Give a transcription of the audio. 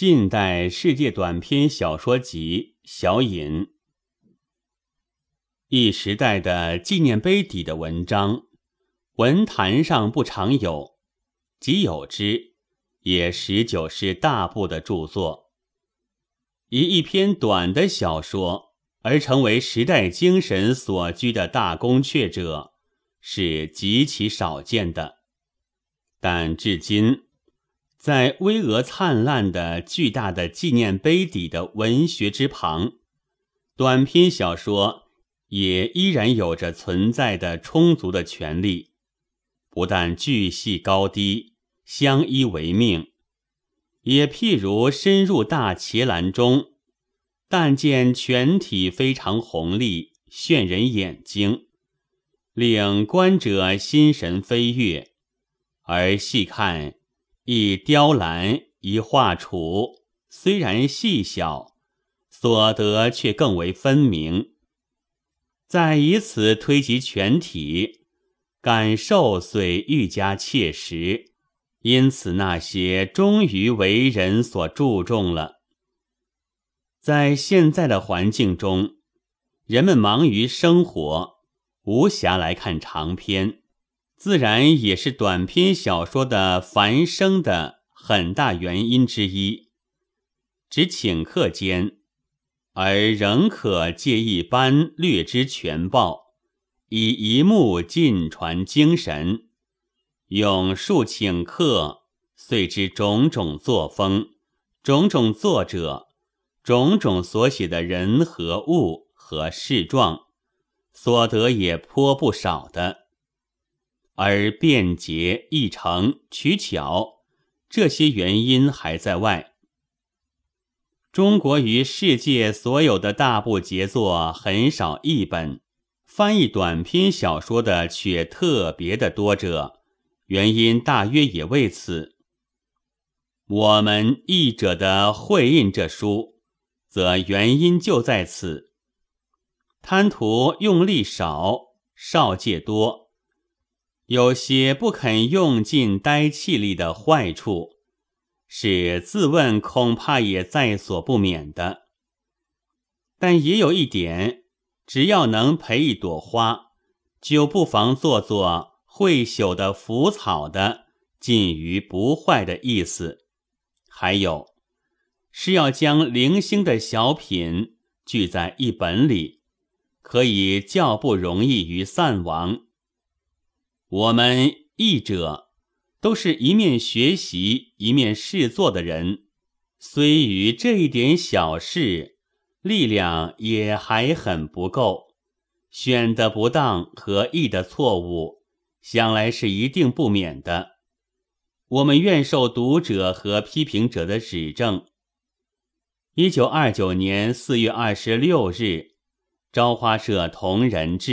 近代世界短篇小说集小引，一时代的纪念碑底的文章，文坛上不常有，即有之，也十九是大部的著作。以一篇短的小说而成为时代精神所居的大宫阙者，是极其少见的。但至今。在巍峨灿烂的巨大的纪念碑底的文学之旁，短篇小说也依然有着存在的充足的权利。不但巨细高低相依为命，也譬如深入大茄篮中，但见全体非常宏丽，炫人眼睛，令观者心神飞跃，而细看。一雕栏，一画楚，虽然细小，所得却更为分明。再以此推及全体，感受虽愈加切实。因此，那些终于为人所注重了。在现在的环境中，人们忙于生活，无暇来看长篇。自然也是短篇小说的繁生的很大原因之一。只顷刻间，而仍可借一般略知全报，以一目尽传精神，用数顷刻遂知种种作风、种种作者、种种所写的人和物和事状，所得也颇不少的。而便捷、易成、取巧，这些原因还在外。中国与世界所有的大部杰作很少译本，翻译短篇小说的却特别的多者，原因大约也为此。我们译者的会印这书，则原因就在此，贪图用力少，少借多。有些不肯用尽呆气力的坏处，是自问恐怕也在所不免的。但也有一点，只要能培一朵花，就不妨做做会朽的腐草的，近于不坏的意思。还有，是要将零星的小品聚在一本里，可以较不容易于散亡。我们译者都是一面学习一面试作的人，虽于这一点小事，力量也还很不够。选的不当和译的错误，想来是一定不免的。我们愿受读者和批评者的指正。一九二九年四月二十六日，《朝花社同仁志》。